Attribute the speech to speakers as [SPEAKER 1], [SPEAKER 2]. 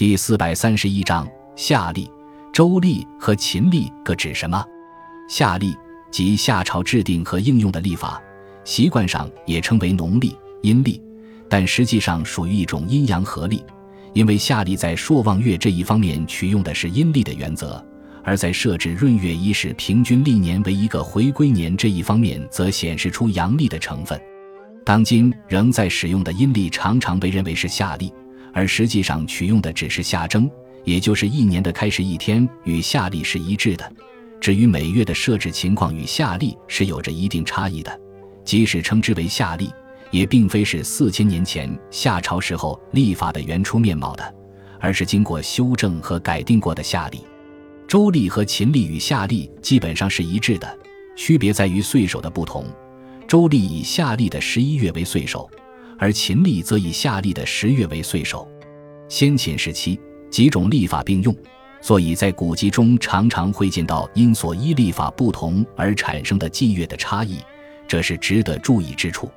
[SPEAKER 1] 第四百三十一章夏历、周历和秦历各指什么？夏历即夏朝制定和应用的历法，习惯上也称为农历、阴历，但实际上属于一种阴阳合历。因为夏历在朔望月这一方面取用的是阴历的原则，而在设置闰月伊始平均历年为一个回归年这一方面，则显示出阳历的成分。当今仍在使用的阴历常常被认为是夏历。而实际上取用的只是夏正，也就是一年的开始一天与夏历是一致的。至于每月的设置情况与夏历是有着一定差异的，即使称之为夏历，也并非是四千年前夏朝时候历法的原初面貌的，而是经过修正和改定过的夏历。周历和秦历与夏历基本上是一致的，区别在于岁首的不同。周历以夏历的十一月为岁首。而秦历则以夏历的十月为岁首，先秦时期几种历法并用，所以在古籍中常常会见到因所依历法不同而产生的季月的差异，这是值得注意之处。